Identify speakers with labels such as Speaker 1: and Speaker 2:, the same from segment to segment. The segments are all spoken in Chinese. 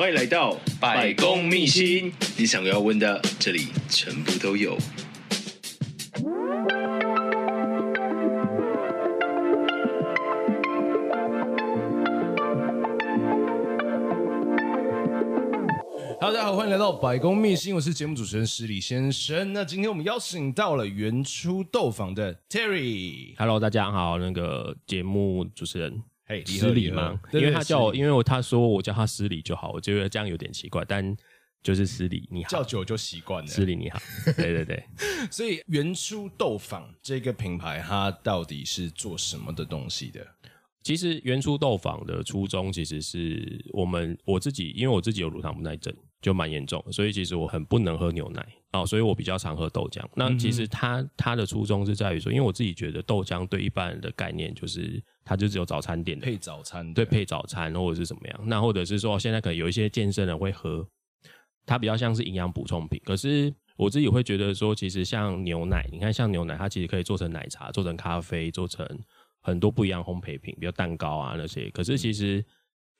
Speaker 1: 欢迎来到百公秘辛，你想要问的，这里全部都有。
Speaker 2: Hello，大家好，欢迎来到百公秘辛，我是节目主持人史礼先生。那今天我们邀请到了原初豆坊的 Terry。
Speaker 3: Hello，大家好，那个节目主持人。
Speaker 2: Hey,
Speaker 3: 失礼吗？因为他叫我，因为他说我叫他失礼就好，我觉得这样有点奇怪，但就是失礼你好，
Speaker 2: 叫久就习惯了。
Speaker 3: 失礼你好，对 对对。
Speaker 2: 所以原初豆坊这个品牌，它到底是做什么的东西的？
Speaker 3: 其实原初豆坊的初衷，其实是我们我自己，因为我自己有乳糖不耐症，就蛮严重，所以其实我很不能喝牛奶哦，所以我比较常喝豆浆。那其实它它的初衷是在于说，因为我自己觉得豆浆对一般人的概念就是。它就只有早餐店的
Speaker 2: 配早餐，
Speaker 3: 对，配早餐或者是怎么样？那或者是说，现在可能有一些健身人会喝，它比较像是营养补充品。可是我自己会觉得说，其实像牛奶，你看像牛奶，它其实可以做成奶茶、做成咖啡、做成很多不一样烘焙品，比如蛋糕啊那些。可是其实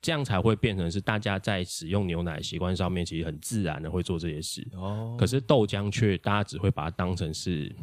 Speaker 3: 这样才会变成是大家在使用牛奶习惯上面，其实很自然的会做这些事。哦。可是豆浆却大家只会把它当成是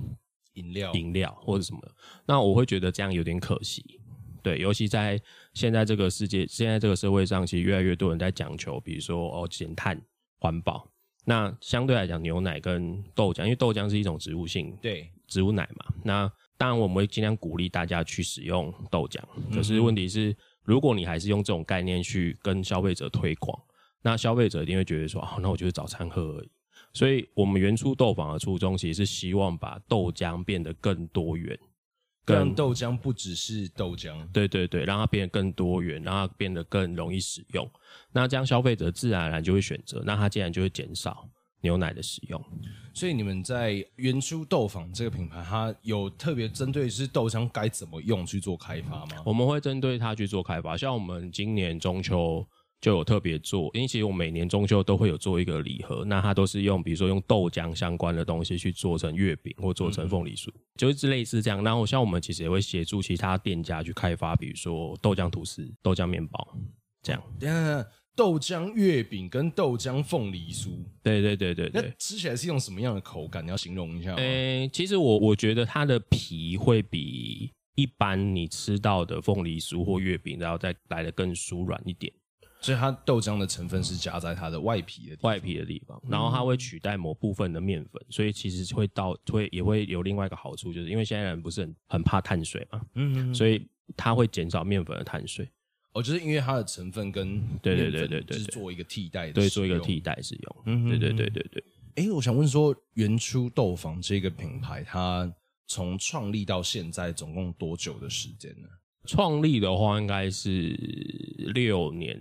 Speaker 3: 饮料、饮料或者什么。那我会觉得这样有点可惜。对，尤其在现在这个世界，现在这个社会上，其实越来越多人在讲求，比如说哦，减碳、环保。那相对来讲，牛奶跟豆浆，因为豆浆是一种植物性，对，植物奶嘛。那当然我们会尽量鼓励大家去使用豆浆。可是问题是，如果你还是用这种概念去跟消费者推广，那消费者一定会觉得说，哦，那我就是早餐喝而已。所以，我们原初豆坊的初衷，其实是希望把豆浆变得更多元。
Speaker 2: 让豆浆不只是豆浆，
Speaker 3: 对对对，让它变得更多元，让它变得更容易使用。那这样消费者自然而然就会选择，那它自然就会减少牛奶的使用。
Speaker 2: 所以你们在原初豆坊这个品牌，它有特别针对是豆浆该怎么用去做开发吗？
Speaker 3: 我们会针对它去做开发，像我们今年中秋。就有特别做，因为其实我每年中秋都会有做一个礼盒，那它都是用比如说用豆浆相关的东西去做成月饼或做成凤梨酥，嗯、就是类似这样。然后像我们其实也会协助其他店家去开发，比如说豆浆吐司、豆浆面包这样。
Speaker 2: 等下，豆浆月饼跟豆浆凤梨酥，
Speaker 3: 对对对对对，
Speaker 2: 那吃起来是一种什么样的口感？你要形容一下吗？
Speaker 3: 诶、欸，其实我我觉得它的皮会比一般你吃到的凤梨酥或月饼，然后再来的更酥软一点。
Speaker 2: 所以它豆浆的成分是加在它的外皮的
Speaker 3: 外皮的地方，然后它会取代某部分的面粉，所以其实会到会也会有另外一个好处，就是因为现在人不是很很怕碳水嘛，嗯，所以它会减少面粉的碳水。
Speaker 2: 哦，就是因为它的成分跟
Speaker 3: 对对对对
Speaker 2: 对，是做一个替代的，
Speaker 3: 对，做一个替代使用。嗯，对对对对对。
Speaker 2: 哎，我想问说，原初豆坊这个品牌，它从创立到现在总共多久的时间呢？
Speaker 3: 创立的话，应该是六年。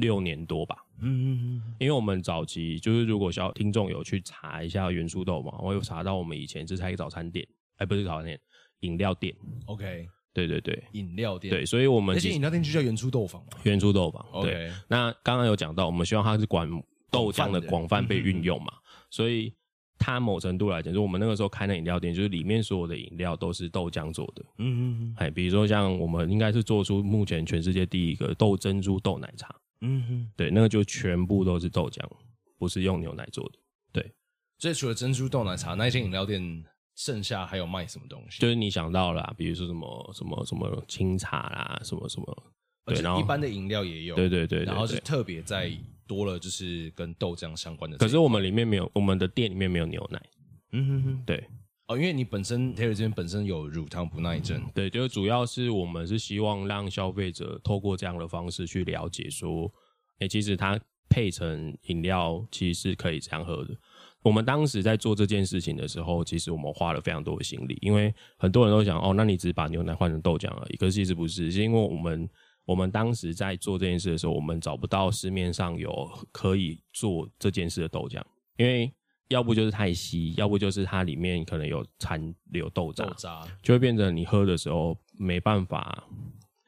Speaker 3: 六年多吧，嗯嗯嗯，因为我们早期就是，如果小听众有去查一下元初豆嘛，我有查到我们以前这是一个早餐店，哎，不是早餐店，饮料店。
Speaker 2: OK，
Speaker 3: 对对对，
Speaker 2: 饮料店。
Speaker 3: 对，所以我们
Speaker 2: 那些饮料店就叫元初豆坊嘛。
Speaker 3: 元初豆坊。
Speaker 2: OK，
Speaker 3: 对，那刚刚有讲到，我们希望它是管豆浆的广泛被运用嘛，所以它某程度来讲，就我们那个时候开的饮料店，就是里面所有的饮料都是豆浆做的。嗯嗯嗯，哎，比如说像我们应该是做出目前全世界第一个豆珍珠豆奶茶。嗯哼，对，那个就全部都是豆浆，不是用牛奶做的。对，
Speaker 2: 所以除了珍珠豆奶茶，那一间饮料店剩下还有卖什么东西？
Speaker 3: 就是你想到了，比如说什么什么什么清茶啦，什么什么，对，然后
Speaker 2: 一般的饮料也有，
Speaker 3: 对对对，
Speaker 2: 然后是特别在多了，就是跟豆浆相关的。
Speaker 3: 可是我们里面没有，我们的店里面没有牛奶。嗯哼哼，对。
Speaker 2: 哦，因为你本身 Terry 这边本身有乳糖不耐症，
Speaker 3: 对，就主要是我们是希望让消费者透过这样的方式去了解说，哎、其实它配成饮料其实是可以这样喝的。我们当时在做这件事情的时候，其实我们花了非常多的心力，因为很多人都想，哦，那你只是把牛奶换成豆浆而已。可是其实不是，是因为我们我们当时在做这件事的时候，我们找不到市面上有可以做这件事的豆浆，因为要不就是太稀，要不就是它里面可能有残留豆渣，
Speaker 2: 豆渣
Speaker 3: 就会变成你喝的时候没办法，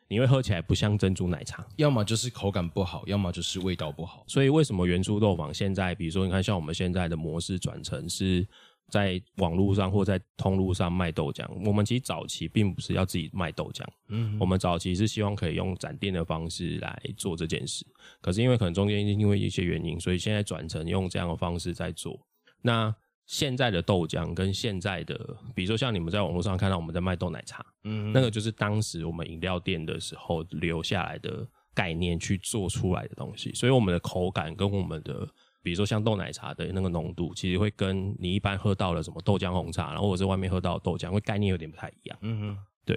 Speaker 3: 你会喝起来不像珍珠奶茶，
Speaker 2: 要么就是口感不好，要么就是味道不好。
Speaker 3: 所以为什么原初豆坊现在，比如说你看像我们现在的模式转成是。在网络上或在通路上卖豆浆，我们其实早期并不是要自己卖豆浆，嗯，我们早期是希望可以用展店的方式来做这件事。可是因为可能中间因为一些原因，所以现在转成用这样的方式在做。那现在的豆浆跟现在的，比如说像你们在网络上看到我们在卖豆奶茶，嗯，那个就是当时我们饮料店的时候留下来的概念去做出来的东西，所以我们的口感跟我们的。比如说像豆奶茶的那个浓度，其实会跟你一般喝到了什么豆浆红茶，然后或者是外面喝到的豆浆，会概念有点不太一样。嗯嗯，对。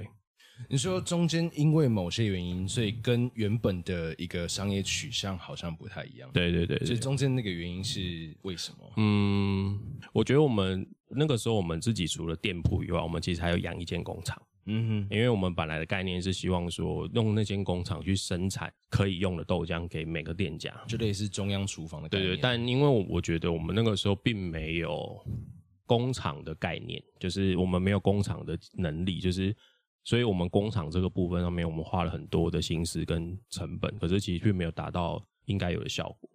Speaker 2: 你说中间因为某些原因，所以跟原本的一个商业取向好像不太一样。
Speaker 3: 对对对，对，
Speaker 2: 所以中间那个原因是为什么？
Speaker 3: 嗯，我觉得我们那个时候我们自己除了店铺以外，我们其实还有养一间工厂。嗯哼，因为我们本来的概念是希望说，用那间工厂去生产可以用的豆浆给每个店家，
Speaker 2: 就类似中央厨房的概念。
Speaker 3: 对对，但因为我觉得我们那个时候并没有工厂的概念，就是我们没有工厂的能力，就是所以我们工厂这个部分上面，我们花了很多的心思跟成本，可是其实并没有达到应该有的效果，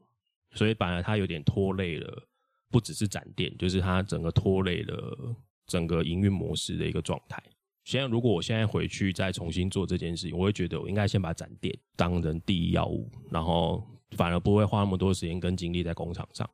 Speaker 3: 所以反而它有点拖累了，不只是展店，就是它整个拖累了整个营运模式的一个状态。现在，如果我现在回去再重新做这件事情，我会觉得我应该先把展店当成第一要务，然后反而不会花那么多时间跟精力在工厂上。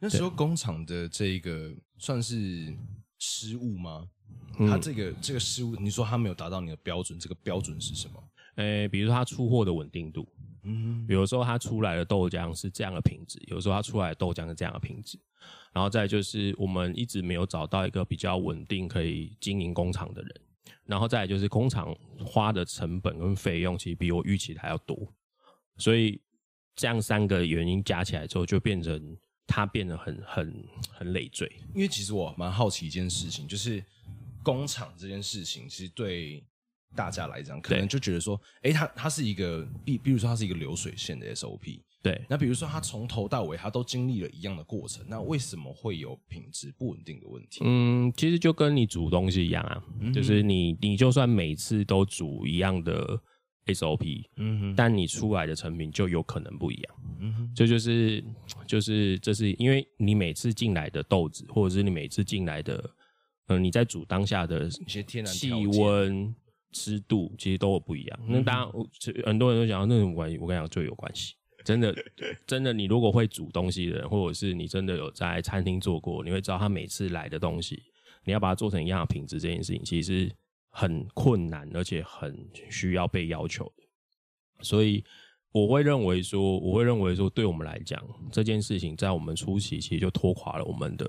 Speaker 2: 那时候工厂的这个算是失误吗？他、嗯、这个这个失误，你说他没有达到你的标准，这个标准是什么？
Speaker 3: 诶、欸，比如说他出货的稳定度，嗯，比如说他出来的豆浆是这样的品质，有时候他出来的豆浆是这样的品质，然后再就是我们一直没有找到一个比较稳定可以经营工厂的人。然后再就是工厂花的成本跟费用，其实比我预期的还要多，所以这样三个原因加起来之后，就变成它变得很很很累赘。
Speaker 2: 因为其实我蛮好奇一件事情，就是工厂这件事情，其实对大家来讲，可能就觉得说，哎，它它是一个，比比如说它是一个流水线的 SOP。
Speaker 3: 对，
Speaker 2: 那比如说他从头到尾他都经历了一样的过程，那为什么会有品质不稳定的问题？
Speaker 3: 嗯，其实就跟你煮东西一样啊，嗯、就是你你就算每次都煮一样的 SOP，嗯哼，但你出来的成品就有可能不一样，嗯哼，这就，就是就是这是因为你每次进来的豆子，或者是你每次进来的，嗯、呃，你在煮当下的一些天然气温、湿度，其实都有不一样。嗯、那当然，很多人都讲那种关系，我跟你讲就有关系。真的，真的，你如果会煮东西的人，或者是你真的有在餐厅做过，你会知道他每次来的东西，你要把它做成一样的品质，这件事情其实很困难，而且很需要被要求的。所以我会认为说，我会认为说，对我们来讲，这件事情在我们初期其实就拖垮了我们的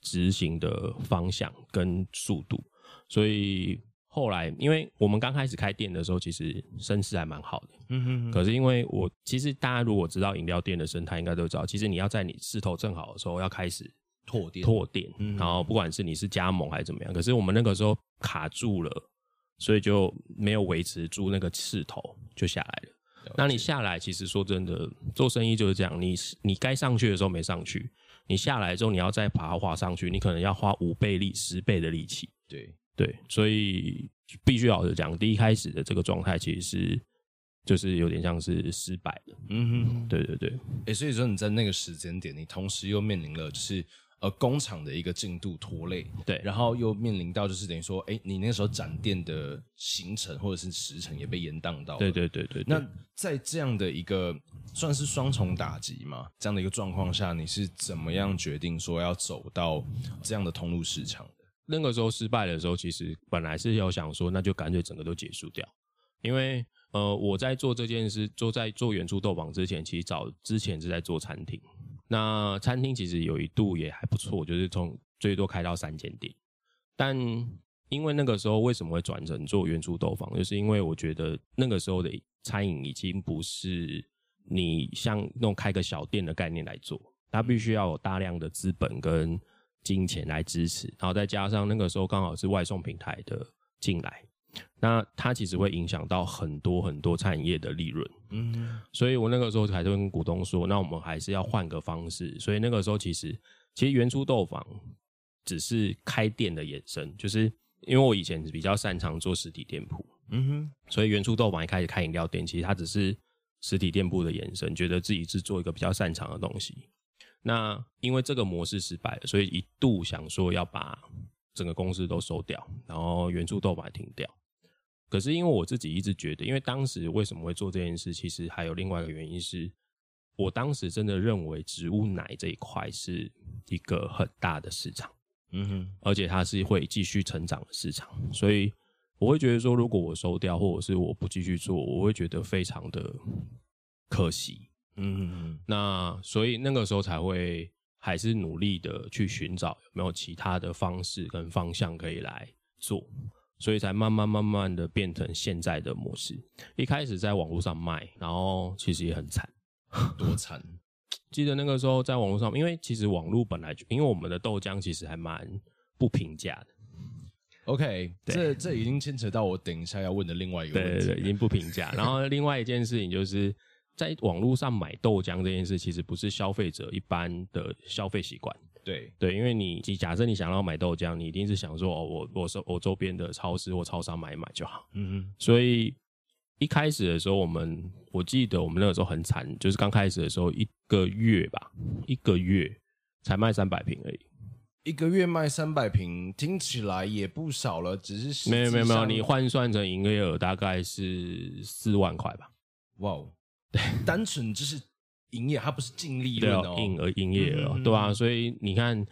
Speaker 3: 执行的方向跟速度。所以。后来，因为我们刚开始开店的时候，其实声势还蛮好的。嗯哼哼。可是因为我其实大家如果知道饮料店的生态，应该都知道，其实你要在你势头正好的时候要开始拓店，拓店。然后不管是你是加盟还是怎么样，可是我们那个时候卡住了，所以就没有维持住那个势头，就下来了。那你下来，其实说真的，做生意就是这样，你你该上去的时候没上去，你下来之后你要再爬滑上去，你可能要花五倍力、十倍的力气。
Speaker 2: 对。
Speaker 3: 对，所以必须老实讲，第一开始的这个状态其实是就是有点像是失败的。嗯哼，对对对。
Speaker 2: 哎、欸，所以说你在那个时间点，你同时又面临了就是呃工厂的一个进度拖累，
Speaker 3: 对，
Speaker 2: 然后又面临到就是等于说，哎、欸，你那时候展店的行程或者是时程也被延宕到。
Speaker 3: 对对对对，对。
Speaker 2: 那在这样的一个算是双重打击嘛，这样的一个状况下，你是怎么样决定说要走到这样的通路市场的？
Speaker 3: 那个时候失败的时候，其实本来是要想说，那就干脆整个都结束掉。因为呃，我在做这件事，做在做原初豆坊之前，其实早之前是在做餐厅。那餐厅其实有一度也还不错，就是从最多开到三间店。但因为那个时候为什么会转成做原初豆坊，就是因为我觉得那个时候的餐饮已经不是你像那种开个小店的概念来做，它必须要有大量的资本跟。金钱来支持，然后再加上那个时候刚好是外送平台的进来，那它其实会影响到很多很多餐饮业的利润。
Speaker 2: 嗯，
Speaker 3: 所以我那个时候还是跟股东说，那我们还是要换个方式。所以那个时候其实，其实原初豆坊只是开店的延伸，就是因为我以前比较擅长做实体店铺，
Speaker 2: 嗯哼，
Speaker 3: 所以原初豆坊一开始开饮料店，其实它只是实体店铺的延伸，觉得自己是做一个比较擅长的东西。那因为这个模式失败了，所以一度想说要把整个公司都收掉，然后原初豆坊停掉。可是因为我自己一直觉得，因为当时为什么会做这件事，其实还有另外一个原因是，我当时真的认为植物奶这一块是一个很大的市场，
Speaker 2: 嗯哼，
Speaker 3: 而且它是会继续成长的市场，所以我会觉得说，如果我收掉或者是我不继续做，我会觉得非常的可惜，
Speaker 2: 嗯哼哼，
Speaker 3: 那所以那个时候才会还是努力的去寻找有没有其他的方式跟方向可以来做。所以才慢慢慢慢的变成现在的模式。一开始在网络上卖，然后其实也很惨，
Speaker 2: 多惨。
Speaker 3: 记得那个时候在网络上，因为其实网络本来就，因为我们的豆浆其实还蛮不平价的。
Speaker 2: OK，这这已经牵扯到我等一下要问的另外一个问题。
Speaker 3: 对对对，已经不平价。然后另外一件事情就是在网络上买豆浆这件事，其实不是消费者一般的消费习惯。
Speaker 2: 对
Speaker 3: 对，因为你假设你想要买豆浆，你一定是想说哦，我我周我周边的超市或超商买一买就好。
Speaker 2: 嗯哼，
Speaker 3: 所以一开始的时候，我们我记得我们那个时候很惨，就是刚开始的时候一个月吧，一个月才卖三百瓶而已。
Speaker 2: 一个月卖三百瓶，听起来也不少了，只是
Speaker 3: 没有没有没有，你换算成营业额大概是四万块吧。
Speaker 2: 哇哦，对，单纯就是。营业它不是净利润哦，
Speaker 3: 营而营业额、嗯，对啊，所以你看，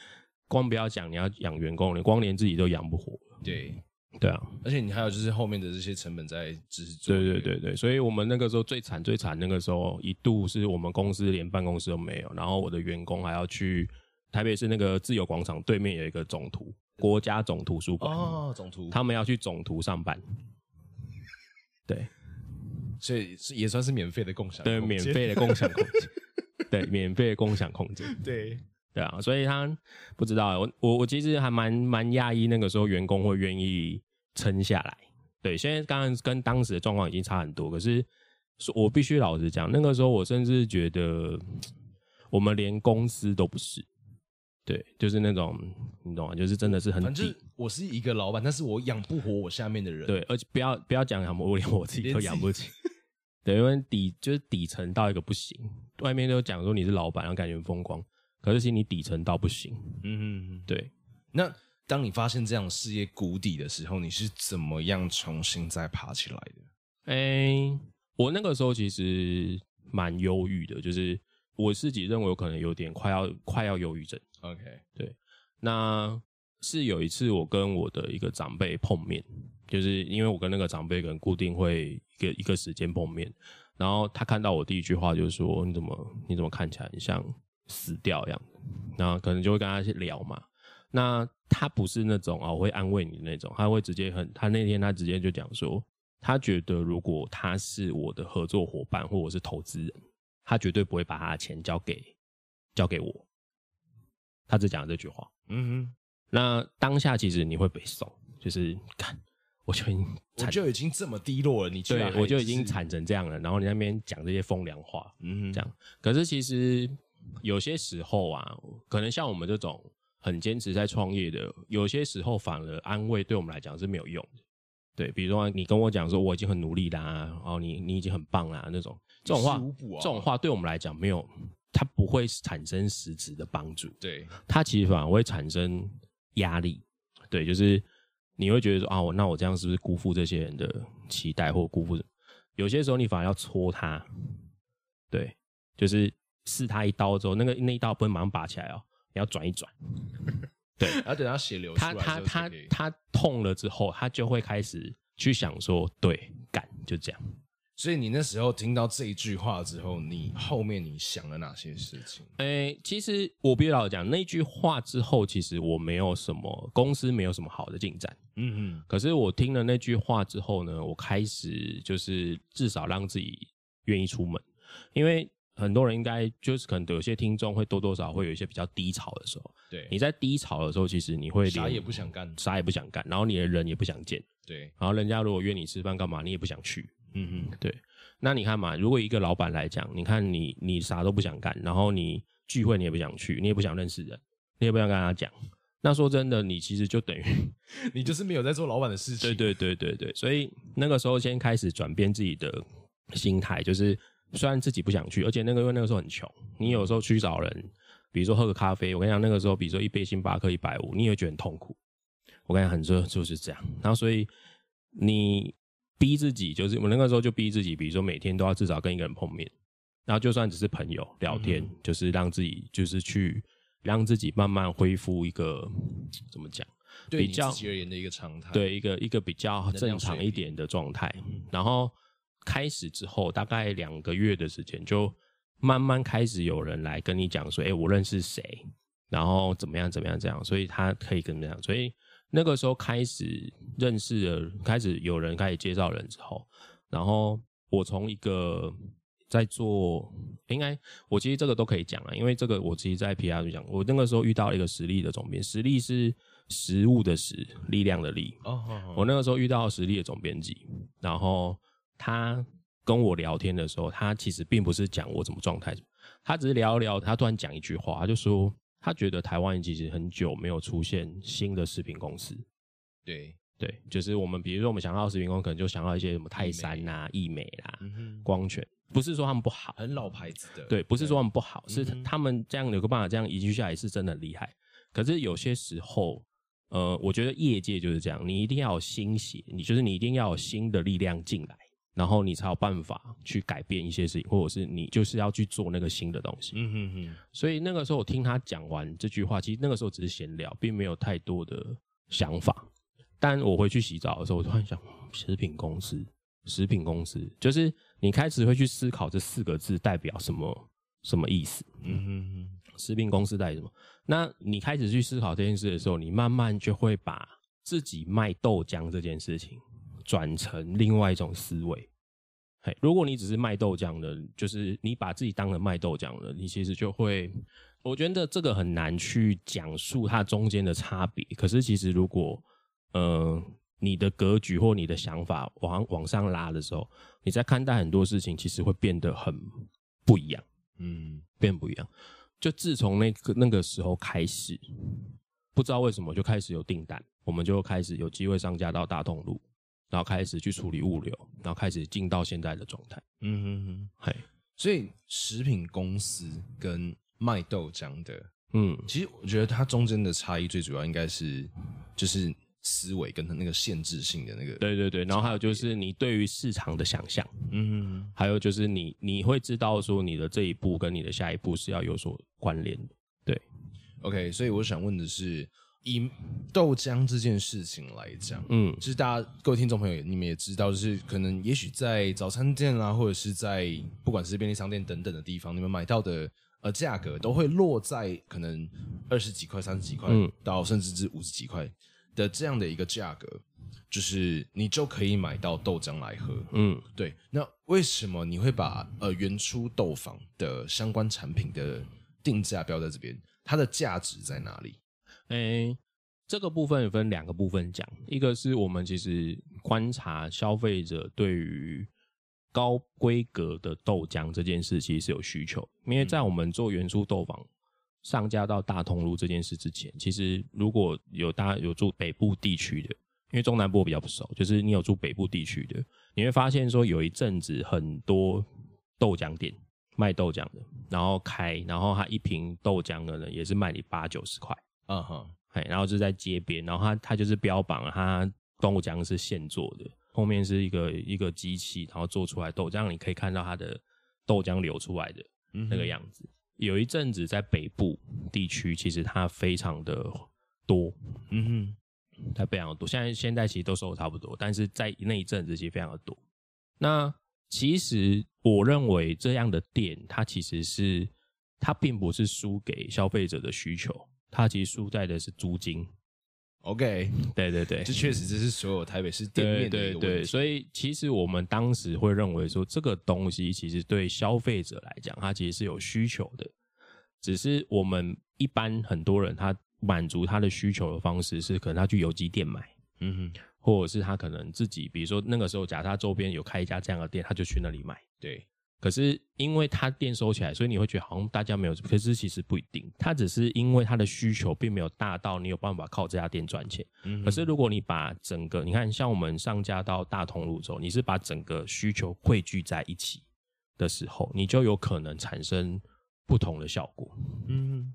Speaker 3: 光不要讲你要养员工，你光连自己都养不活。
Speaker 2: 对，
Speaker 3: 对啊，
Speaker 2: 而且你还有就是后面的这些成本在支持。
Speaker 3: 对对对对，所以我们那个时候最惨最惨，那个时候一度是我们公司连办公室都没有，然后我的员工还要去台北市那个自由广场对面有一个总图，国家总图书馆
Speaker 2: 哦，总图，
Speaker 3: 他们要去总图上班。对。
Speaker 2: 所以是也算是免费的共享，
Speaker 3: 对，免费的共享空间，对，免费的共享空间，
Speaker 2: 对，
Speaker 3: 对啊，所以他不知道，我我我其实还蛮蛮讶异，那个时候员工会愿意撑下来。对，现在刚刚跟当时的状况已经差很多，可是我必须老实讲，那个时候我甚至觉得我们连公司都不是，对，就是那种你懂吗？就是真的是很底，
Speaker 2: 我是一个老板，但是我养不活我下面的人，
Speaker 3: 对，而且不要不要讲养不活，我连我自己都养不起。对，因为底就是底层到一个不行，外面都讲说你是老板，然后感觉很风光，可是其实你底层到不行。嗯嗯，对。
Speaker 2: 那当你发现这样事业谷底的时候，你是怎么样重新再爬起来的？
Speaker 3: 哎、欸，我那个时候其实蛮忧郁的，就是我自己认为我可能有点快要快要忧郁症。
Speaker 2: OK，
Speaker 3: 对。那是有一次我跟我的一个长辈碰面。就是因为我跟那个长辈可能固定会一个一个时间碰面，然后他看到我第一句话就是说，你怎么你怎么看起来很像死掉一样，然后可能就会跟他去聊嘛。那他不是那种啊，我会安慰你的那种，他会直接很，他那天他直接就讲说，他觉得如果他是我的合作伙伴或者是投资人，他绝对不会把他的钱交给交给我。他只讲了这句话。嗯哼，那当下其实你会被送，就是看。我就已经，
Speaker 2: 我就已经这么低落了，你？
Speaker 3: 对，我就已经惨成这样了。然后你那边讲这些风凉话，嗯，这样。可是其实有些时候啊，可能像我们这种很坚持在创业的，有些时候反而安慰对我们来讲是没有用的。对，比如说你跟我讲说我已经很努力啦，然后你你已经很棒啦，那种这种话，啊，这种话对我们来讲没有，它不会产生实质的帮助。
Speaker 2: 对，
Speaker 3: 它其实反而会产生压力。对，就是。你会觉得说啊，我那我这样是不是辜负这些人的期待，或辜负？有些时候你反而要戳他，对，就是刺他一刀之后，那个那一刀不能马上拔起来哦，你要转一转，对，
Speaker 2: 然后等他血流出来，
Speaker 3: 他他他他痛了之后，他就会开始去想说，对，干就这样。
Speaker 2: 所以你那时候听到这一句话之后，你后面你想了哪些事情？
Speaker 3: 哎、欸，其实我必须老实讲，那句话之后，其实我没有什么公司没有什么好的进展。嗯嗯。可是我听了那句话之后呢，我开始就是至少让自己愿意出门，因为很多人应该就是可能有些听众会多多少少会有一些比较低潮的时候。
Speaker 2: 对，
Speaker 3: 你在低潮的时候，其实你会
Speaker 2: 啥也不想干，
Speaker 3: 啥也不想干，然后你的人也不想见。
Speaker 2: 对，
Speaker 3: 然后人家如果约你吃饭干嘛，你也不想去。
Speaker 2: 嗯嗯，
Speaker 3: 对。那你看嘛，如果一个老板来讲，你看你你啥都不想干，然后你聚会你也不想去，你也不想认识人，你也不想跟他讲。那说真的，你其实就等于
Speaker 2: 你就是没有在做老板的事情。
Speaker 3: 对对对对对，所以那个时候先开始转变自己的心态，就是虽然自己不想去，而且那个因为那个时候很穷，你有时候去找人，比如说喝个咖啡，我跟你讲，那个时候比如说一杯星巴克一百五，你也会觉得很痛苦。我跟你讲，很多就是这样。然后所以你逼自己，就是我那个时候就逼自己，比如说每天都要至少跟一个人碰面，然后就算只是朋友聊天，嗯、就是让自己就是去。让自己慢慢恢复一个怎么讲，
Speaker 2: 对
Speaker 3: 比较
Speaker 2: 自己而言的一个常态，
Speaker 3: 对一个一个比较正常一点的状态。然后开始之后，大概两个月的时间，就慢慢开始有人来跟你讲说：“哎，我认识谁，然后怎么样怎么样这样。”所以他可以跟你讲。所以那个时候开始认识了，开始有人开始介绍人之后，然后我从一个。在做，应该我其实这个都可以讲啊，因为这个我其实，在 PR 就讲，我那个时候遇到一个实力的总编，实力是实物的实，力量的力。哦，我那个时候遇到实力的总编辑，然后他跟我聊天的时候，他其实并不是讲我怎么状态，他只是聊一聊，他突然讲一句话，他就说他觉得台湾其实很久没有出现新的食品公司。
Speaker 2: 对
Speaker 3: 对，就是我们比如说我们想到食品公司，可能就想到一些什么泰山呐、啊、义美啦、嗯、光泉。不是说他们不好，
Speaker 2: 很老牌子的。
Speaker 3: 对，不是说他们不好，是他们这样有个办法这样移居下来是真的很厉害。可是有些时候，呃，我觉得业界就是这样，你一定要有新血，你就是你一定要有新的力量进来，然后你才有办法去改变一些事情，或者是你就是要去做那个新的东西。嗯哼哼。所以那个时候我听他讲完这句话，其实那个时候只是闲聊，并没有太多的想法。但我回去洗澡的时候，我突然想，食品公司。食品公司就是你开始会去思考这四个字代表什么什么意思？嗯哼哼，食品公司代表什么？那你开始去思考这件事的时候，你慢慢就会把自己卖豆浆这件事情转成另外一种思维。嘿，如果你只是卖豆浆的，就是你把自己当成卖豆浆的，你其实就会，我觉得这个很难去讲述它中间的差别。可是其实如果，呃。你的格局或你的想法往往上拉的时候，你在看待很多事情，其实会变得很不一样。嗯，变不一样。就自从那个那个时候开始，不知道为什么就开始有订单，我们就开始有机会上架到大通路，然后开始去处理物流，然后开始进到现在的状态。嗯哼哼，嘿，
Speaker 2: 所以食品公司跟卖豆浆的，嗯，其实我觉得它中间的差异最主要应该是就是。思维跟它那个限制性的那个，
Speaker 3: 对对对，然后还有就是你对于市场的想象，嗯哼，还有就是你你会知道说你的这一步跟你的下一步是要有所关联的，对
Speaker 2: ，OK，所以我想问的是，以豆浆这件事情来讲，嗯，就是大家各位听众朋友，你们也知道，就是可能也许在早餐店啊，或者是在不管是便利商店等等的地方，你们买到的呃价格都会落在可能二十几块、三十几块，嗯，到甚至至五十几块。的这样的一个价格，就是你就可以买到豆浆来喝。嗯，对。那为什么你会把呃原初豆坊的相关产品的定价标在这边？它的价值在哪里？
Speaker 3: 诶、欸，这个部分分两个部分讲，一个是我们其实观察消费者对于高规格的豆浆这件事，其实是有需求，因为在我们做元初豆坊。上架到大通路这件事之前，其实如果有大家有住北部地区的，因为中南部比较不熟，就是你有住北部地区的，你会发现说有一阵子很多豆浆店卖豆浆的，然后开，然后他一瓶豆浆的呢也是卖你八九十块，嗯哼，嘿，然后就在街边，然后他他就是标榜他豆浆是现做的，后面是一个一个机器，然后做出来豆浆，你可以看到它的豆浆流出来的那个样子。嗯有一阵子在北部地区，其实它非常的多，嗯哼，它非常的多。现在现在其实都收的差不多，但是在那一阵子其实非常的多。那其实我认为这样的店，它其实是它并不是输给消费者的需求，它其实输在的是租金。
Speaker 2: OK，
Speaker 3: 对对对，
Speaker 2: 这确实这是所有台北市店面的一个问题。
Speaker 3: 对。对对，所以其实我们当时会认为说，这个东西其实对消费者来讲，它其实是有需求的，只是我们一般很多人他满足他的需求的方式是，可能他去有机店买，嗯哼，或者是他可能自己，比如说那个时候，假设他周边有开一家这样的店，他就去那里买，
Speaker 2: 对。
Speaker 3: 可是因为它店收起来，所以你会觉得好像大家没有。可是其实不一定，他只是因为他的需求并没有大到你有办法靠这家店赚钱。嗯。可是如果你把整个，你看像我们上架到大通路之后，你是把整个需求汇聚在一起的时候，你就有可能产生不同的效果。嗯。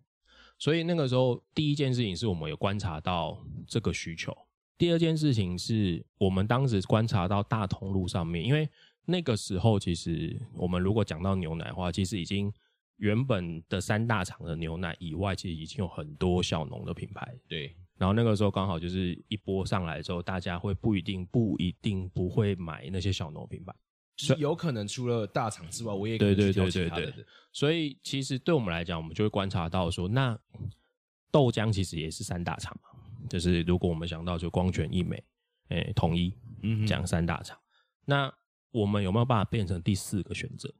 Speaker 3: 所以那个时候，第一件事情是我们有观察到这个需求。第二件事情是我们当时观察到大通路上面，因为。那个时候，其实我们如果讲到牛奶的话，其实已经原本的三大厂的牛奶以外，其实已经有很多小农的品牌。
Speaker 2: 对。
Speaker 3: 然后那个时候刚好就是一波上来之后，大家会不一定不一定不会买那些小农品牌，
Speaker 2: 是有可能除了大厂之外，我也
Speaker 3: 对对对对对。所以其实对我们来讲，我们就会观察到说，那豆浆其实也是三大厂嘛。就是如果我们想到就光泉、一美、诶统一，嗯，讲三大厂，那。我们有没有办法变成第四个选择？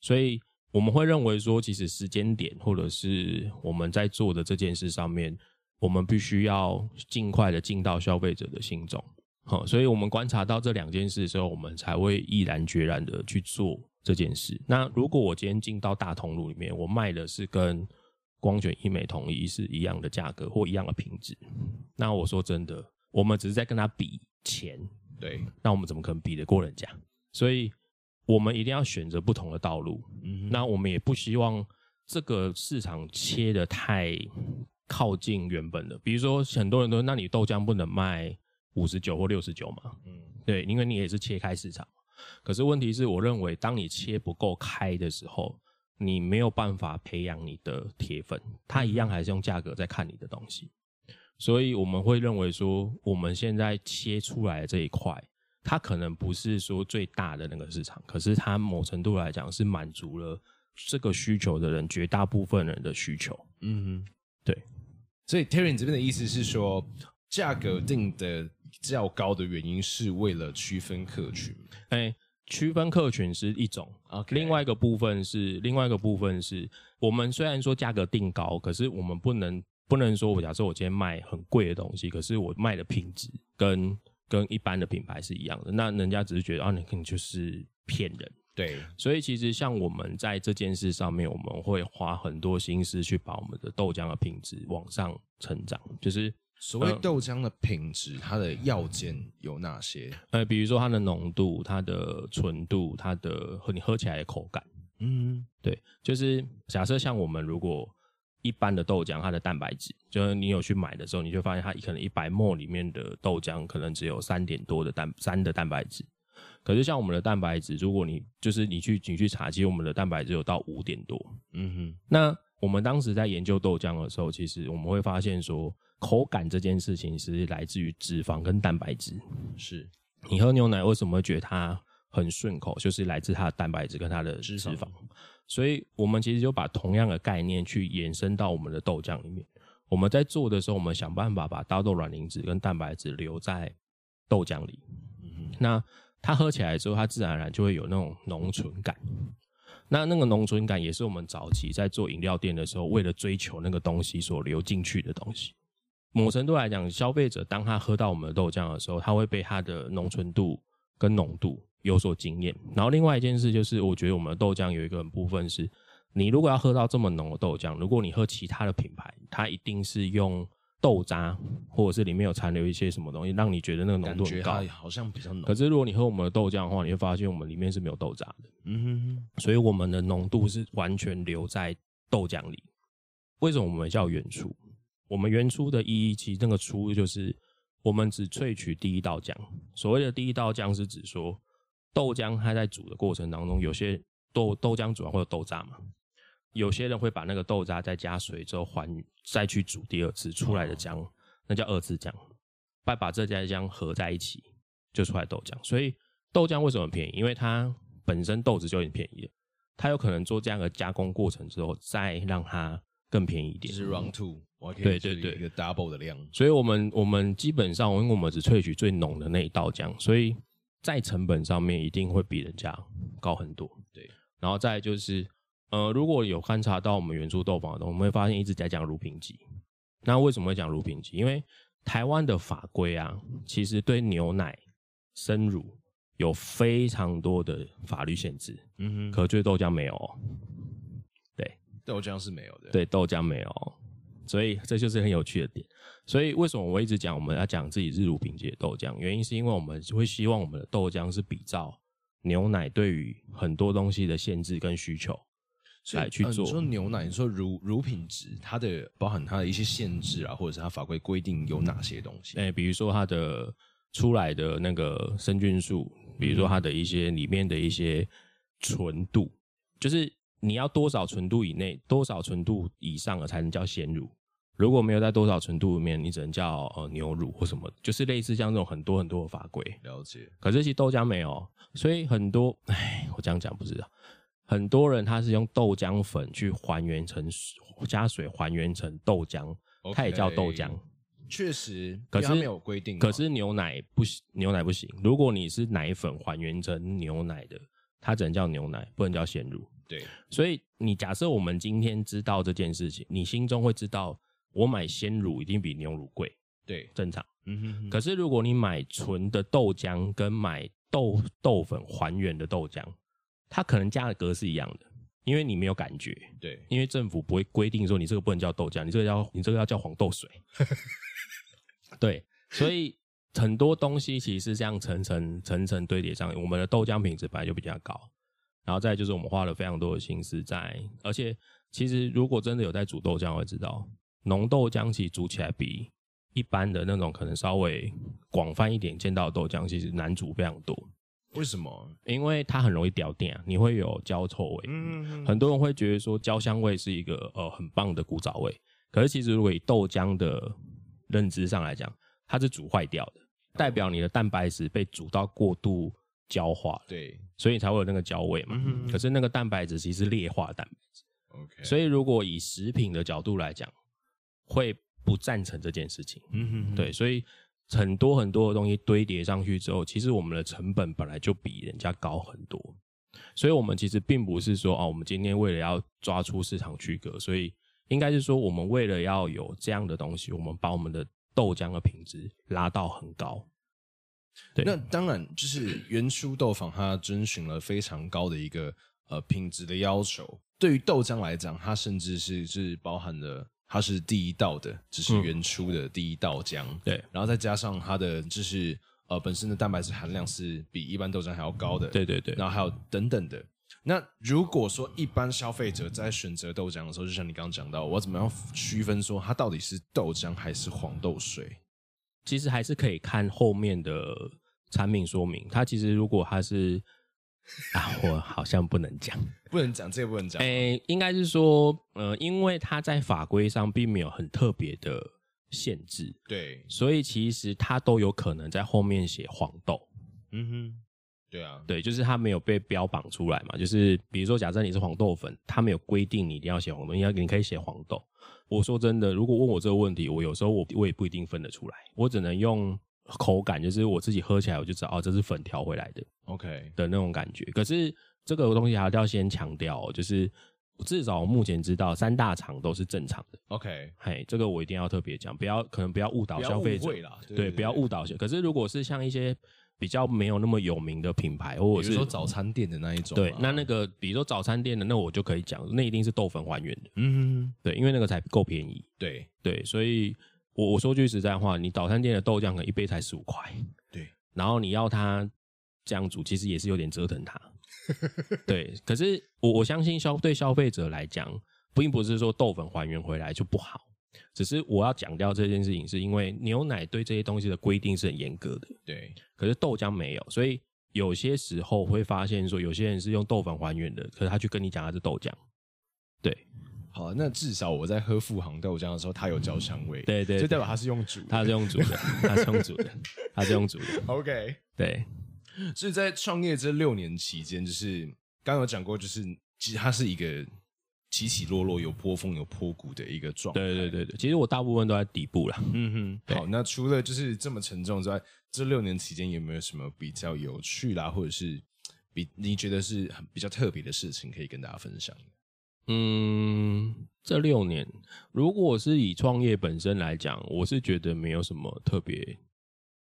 Speaker 3: 所以我们会认为说，其实时间点或者是我们在做的这件事上面，我们必须要尽快的进到消费者的心中。好，所以我们观察到这两件事的时候，我们才会毅然决然的去做这件事。那如果我今天进到大通路里面，我卖的是跟光泉、医美、同一是一样的价格或一样的品质，那我说真的，我们只是在跟他比钱，
Speaker 2: 对，
Speaker 3: 那我们怎么可能比得过人家？所以，我们一定要选择不同的道路。嗯，那我们也不希望这个市场切的太靠近原本的。比如说，很多人都说，那你豆浆不能卖五十九或六十九嘛？嗯，对，因为你也是切开市场。可是问题是，我认为当你切不够开的时候，你没有办法培养你的铁粉，他一样还是用价格在看你的东西。所以我们会认为说，我们现在切出来的这一块。它可能不是说最大的那个市场，可是它某程度来讲是满足了这个需求的人绝大部分人的需求。嗯哼，对。
Speaker 2: 所以 Terry 这边的意思是说，价格定的较高的原因是为了区分客群。
Speaker 3: 哎、欸，区分客群是一种。Okay. 另外一个部分是另外一个部分是我们虽然说价格定高，可是我们不能不能说我假设我今天卖很贵的东西，可是我卖的品质跟跟一般的品牌是一样的，那人家只是觉得啊，你肯定就是骗人。
Speaker 2: 对，
Speaker 3: 所以其实像我们在这件事上面，我们会花很多心思去把我们的豆浆的品质往上成长。就是
Speaker 2: 所谓豆浆的品质，它的要件有哪些？
Speaker 3: 呃，比如说它的浓度、它的纯度、它的和你喝起来的口感。嗯，对，就是假设像我们如果。一般的豆浆，它的蛋白质，就是你有去买的时候，你就发现它可能一百 ml 里面的豆浆可能只有三点多的蛋三的蛋白质。可是像我们的蛋白质，如果你就是你去你去查，其实我们的蛋白质有到五点多。嗯哼。那我们当时在研究豆浆的时候，其实我们会发现说，口感这件事情是来自于脂肪跟蛋白质。
Speaker 2: 是。
Speaker 3: 你喝牛奶为什么会觉得它很顺口？就是来自它的蛋白质跟它的脂肪。所以，我们其实就把同样的概念去延伸到我们的豆浆里面。我们在做的时候，我们想办法把大豆卵磷脂跟蛋白质留在豆浆里。嗯，那它喝起来之后，它自然而然就会有那种浓醇感。那那个浓醇感也是我们早期在做饮料店的时候，为了追求那个东西所流进去的东西。某程度来讲，消费者当他喝到我们的豆浆的时候，他会被它的浓醇度跟浓度。有所经验，然后另外一件事就是，我觉得我们的豆浆有一个部分是，你如果要喝到这么浓的豆浆，如果你喝其他的品牌，它一定是用豆渣，或者是里面有残留一些什么东西，让你觉得那个浓度很高，
Speaker 2: 好像比较浓。
Speaker 3: 可是如果你喝我们的豆浆的话，你会发现我们里面是没有豆渣的。嗯哼哼，所以我们的浓度是完全留在豆浆里。为什么我们叫原初？我们原初的意义，其实那个初就是我们只萃取第一道浆。所谓的第一道浆是指说。豆浆它在煮的过程当中，有些豆豆浆煮完会有豆渣嘛？有些人会把那个豆渣再加水之后还再去煮第二次出来的浆，那叫二次浆。再把这家浆合在一起，就出来豆浆。所以豆浆为什么便宜？因为它本身豆子就很便宜了，它有可能做这样的加工过程之后，再让它更便宜一点，
Speaker 2: 就是 round two，我还可以
Speaker 3: 对对对
Speaker 2: 一个 double 的量。
Speaker 3: 所以我们我们基本上，因为我们只萃取最浓的那一道浆，所以在成本上面一定会比人家高很多。
Speaker 2: 对，
Speaker 3: 然后再就是，呃，如果有观察到我们原初豆坊的我们会发现一直在讲乳品级。那为什么会讲乳品级？因为台湾的法规啊，其实对牛奶、生乳有非常多的法律限制。嗯哼，可对豆浆没有。对，
Speaker 2: 豆浆是没有的。
Speaker 3: 对，豆浆没有。所以这就是很有趣的点。所以为什么我一直讲我们要讲自己日乳品级的豆浆？原因是因为我们会希望我们的豆浆是比照牛奶对于很多东西的限制跟需求。来去做。呃、你说
Speaker 2: 牛奶，你说乳乳品质，它的包含它的一些限制啊，或者是它法规规定有哪些东西？
Speaker 3: 哎、欸，比如说它的出来的那个生菌素，比如说它的一些里面的一些纯度，就是你要多少纯度以内，多少纯度以上的才能叫鲜乳。如果没有在多少程度里面，你只能叫呃牛乳或什么，就是类似像这种很多很多的法规。
Speaker 2: 了解。
Speaker 3: 可是其实豆浆没有，所以很多，哎，我这样讲不知道。很多人他是用豆浆粉去还原成加水还原成豆浆，okay, 它也叫豆浆。
Speaker 2: 确实，
Speaker 3: 可是
Speaker 2: 没有规定。
Speaker 3: 可是牛奶不行，牛奶不行。如果你是奶粉还原成牛奶的，它只能叫牛奶，不能叫鲜乳。
Speaker 2: 对，
Speaker 3: 所以你假设我们今天知道这件事情，你心中会知道，我买鲜乳一定比牛乳贵。
Speaker 2: 对，
Speaker 3: 正常。
Speaker 2: 嗯哼哼。
Speaker 3: 可是如果你买纯的豆浆，跟买豆豆粉还原的豆浆。它可能加的格是一样的，因为你没有感觉。
Speaker 2: 对，
Speaker 3: 因为政府不会规定说你这个不能叫豆浆，你这个要你这个要叫黄豆水。对，所以很多东西其实是这样层层层层堆叠上，我们的豆浆品质本来就比较高。然后再就是我们花了非常多的心思在，而且其实如果真的有在煮豆浆，会知道浓豆浆其实煮起来比一般的那种可能稍微广泛一点见到的豆浆，其实难煮非常多。
Speaker 2: 为什么？
Speaker 3: 因为它很容易掉电啊，你会有焦臭味。嗯，很多人会觉得说焦香味是一个呃很棒的古早味，可是其实如果以豆浆的认知上来讲，它是煮坏掉的，代表你的蛋白质被煮到过度焦化，
Speaker 2: 对，
Speaker 3: 所以才会有那个焦味嘛。嗯，可是那个蛋白质其实是劣化蛋白质。OK，所以如果以食品的角度来讲，会不赞成这件事情。嗯哼，对，所以。很多很多的东西堆叠上去之后，其实我们的成本本来就比人家高很多，所以我们其实并不是说哦，我们今天为了要抓出市场区隔，所以应该是说我们为了要有这样的东西，我们把我们的豆浆的品质拉到很高。对，
Speaker 2: 那当然就是原初豆坊它遵循了非常高的一个呃品质的要求，对于豆浆来讲，它甚至是是包含了。它是第一道的，只是原初的第一道浆，嗯，
Speaker 3: 对，
Speaker 2: 然后再加上它的就是呃本身的蛋白质含量是比一般豆浆还要高的，
Speaker 3: 对对对，
Speaker 2: 然后还有等等的。那如果说一般消费者在选择豆浆的时候，就像你刚刚讲到，我怎么样区分说它到底是豆浆还是黄豆水？
Speaker 3: 其实还是可以看后面的产品说明，它其实如果它是。啊，我好像不能讲，
Speaker 2: 不能讲，这个不能讲。
Speaker 3: 诶、欸，应该是说，呃，因为它在法规上并没有很特别的限制，
Speaker 2: 对，
Speaker 3: 所以其实它都有可能在后面写黄豆。
Speaker 2: 嗯哼，对啊，
Speaker 3: 对，就是它没有被标榜出来嘛。就是比如说，假设你是黄豆粉，它没有规定你一定要写黄豆，你要你可以写黄豆。我说真的，如果问我这个问题，我有时候我我也不一定分得出来，我只能用。口感就是我自己喝起来我就知道哦，这是粉调回来的
Speaker 2: ，OK
Speaker 3: 的那种感觉。可是这个东西还是要先强调，就是至少我目前知道三大厂都是正常的
Speaker 2: ，OK。
Speaker 3: 嘿，这个我一定要特别讲，不要可能不要误导消费者对，不要误导。可是如果是像一些比较没有那么有名的品牌，或者是
Speaker 2: 说早餐店的那一种，
Speaker 3: 对，那那个比如说早餐店的，那我就可以讲，那一定是豆粉还原的，
Speaker 2: 嗯，
Speaker 3: 对，因为那个才够便宜，
Speaker 2: 对
Speaker 3: 对，所以。我我说句实在话，你早餐店的豆浆可能一杯才十五块，
Speaker 2: 对，
Speaker 3: 然后你要它这样煮，其实也是有点折腾它，对。可是我我相信消对消费者来讲，并不是说豆粉还原回来就不好，只是我要强调这件事情，是因为牛奶对这些东西的规定是很严格的，
Speaker 2: 对。
Speaker 3: 可是豆浆没有，所以有些时候会发现说，有些人是用豆粉还原的，可是他去跟你讲他是豆浆，对。
Speaker 2: 好，那至少我在喝富航豆浆的时候，它有焦香味。
Speaker 3: 对对，
Speaker 2: 就代表它是用煮，
Speaker 3: 它是用煮的，它是用煮的，它是用煮的。
Speaker 2: OK，
Speaker 3: 对。
Speaker 2: 所以在创业这六年期间，就是刚刚有讲过，就是其实它是一个起起落落，有波峰有波谷的一个状态。
Speaker 3: 对对对对，其实我大部分都在底部啦。
Speaker 2: 嗯哼，好，那除了就是这么沉重之外，这六年期间有没有什么比较有趣啦，或者是比你觉得是很比较特别的事情可以跟大家分享？
Speaker 3: 嗯，这六年，如果是以创业本身来讲，我是觉得没有什么特别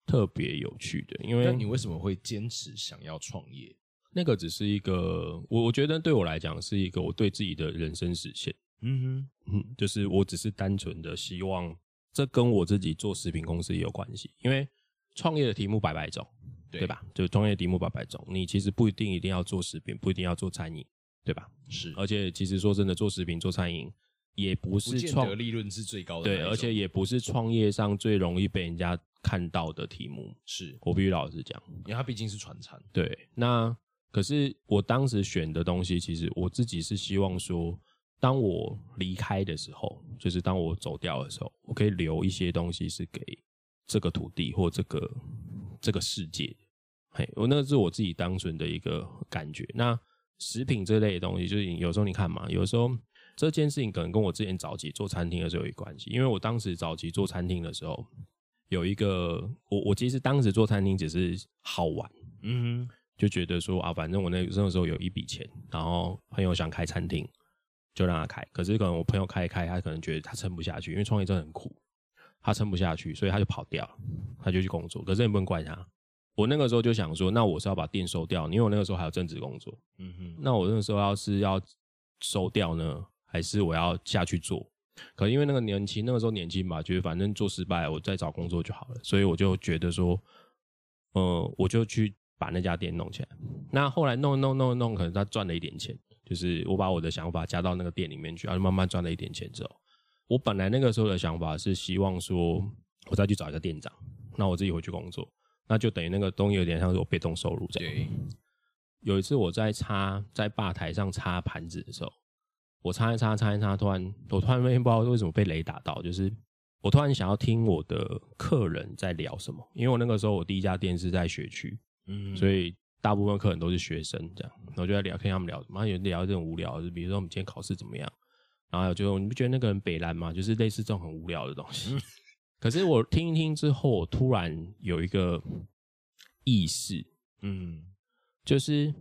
Speaker 3: 特别有趣的，因为
Speaker 2: 你为什么会坚持想要创业？
Speaker 3: 那个只是一个，我我觉得对我来讲是一个我对自己的人生实现。嗯哼，嗯，就是我只是单纯的希望，这跟我自己做食品公司也有关系。因为创业的题目百百种，对，对吧？就创业题目百百种，你其实不一定一定要做食品，不一定要做餐饮，对吧？是。而且其实说真的，做食品做餐饮也不是创
Speaker 2: 利润是最高的，
Speaker 3: 对，而且也不是创业上最容易被人家看到的题目。是我必须老实讲，
Speaker 2: 因为它毕竟是传产。
Speaker 3: 对，那。可是我当时选的东西，其实我自己是希望说，当我离开的时候，就是当我走掉的时候，我可以留一些东西是给这个土地或这个这个世界。嘿，我那个是我自己单纯的一个感觉。那食品这类的东西，就是有时候你看嘛，有时候这件事情可能跟我之前早期做餐厅的时候有关系，因为我当时早期做餐厅的时候，有一个我我其实当时做餐厅只是好玩，嗯。就觉得说啊，反正我那那个时候有一笔钱，然后朋友想开餐厅，就让他开。可是可能我朋友开一开，他可能觉得他撑不下去，因为创业真的很苦，他撑不下去，所以他就跑掉了，他就去工作。可是也不能怪他。我那个时候就想说，那我是要把店收掉，因为我那个时候还有正职工作。嗯哼。那我那个时候要是要收掉呢，还是我要下去做？可因为那个年轻，那个时候年轻吧，觉得反正做失败，我再找工作就好了。所以我就觉得说，呃，我就去。把那家店弄起来，那后来弄弄弄弄，可能他赚了一点钱，就是我把我的想法加到那个店里面去，然后慢慢赚了一点钱之后，我本来那个时候的想法是希望说，我再去找一个店长，那我自己回去工作，那就等于那个东西有点像是我被动收入这样。对。有一次我在擦在吧台上擦盘子的时候，我擦一擦擦一擦，突然我突然发现不知道为什么被雷打到，就是我突然想要听我的客人在聊什么，因为我那个时候我第一家店是在学区。嗯，所以大部分客人都是学生，这样，然后就在聊天，他们聊什么？有聊这种无聊，就比如说我们今天考试怎么样？然后就你不觉得那个人北烂吗？就是类似这种很无聊的东西。可是我听一听之后，我突然有一个意识，嗯，就是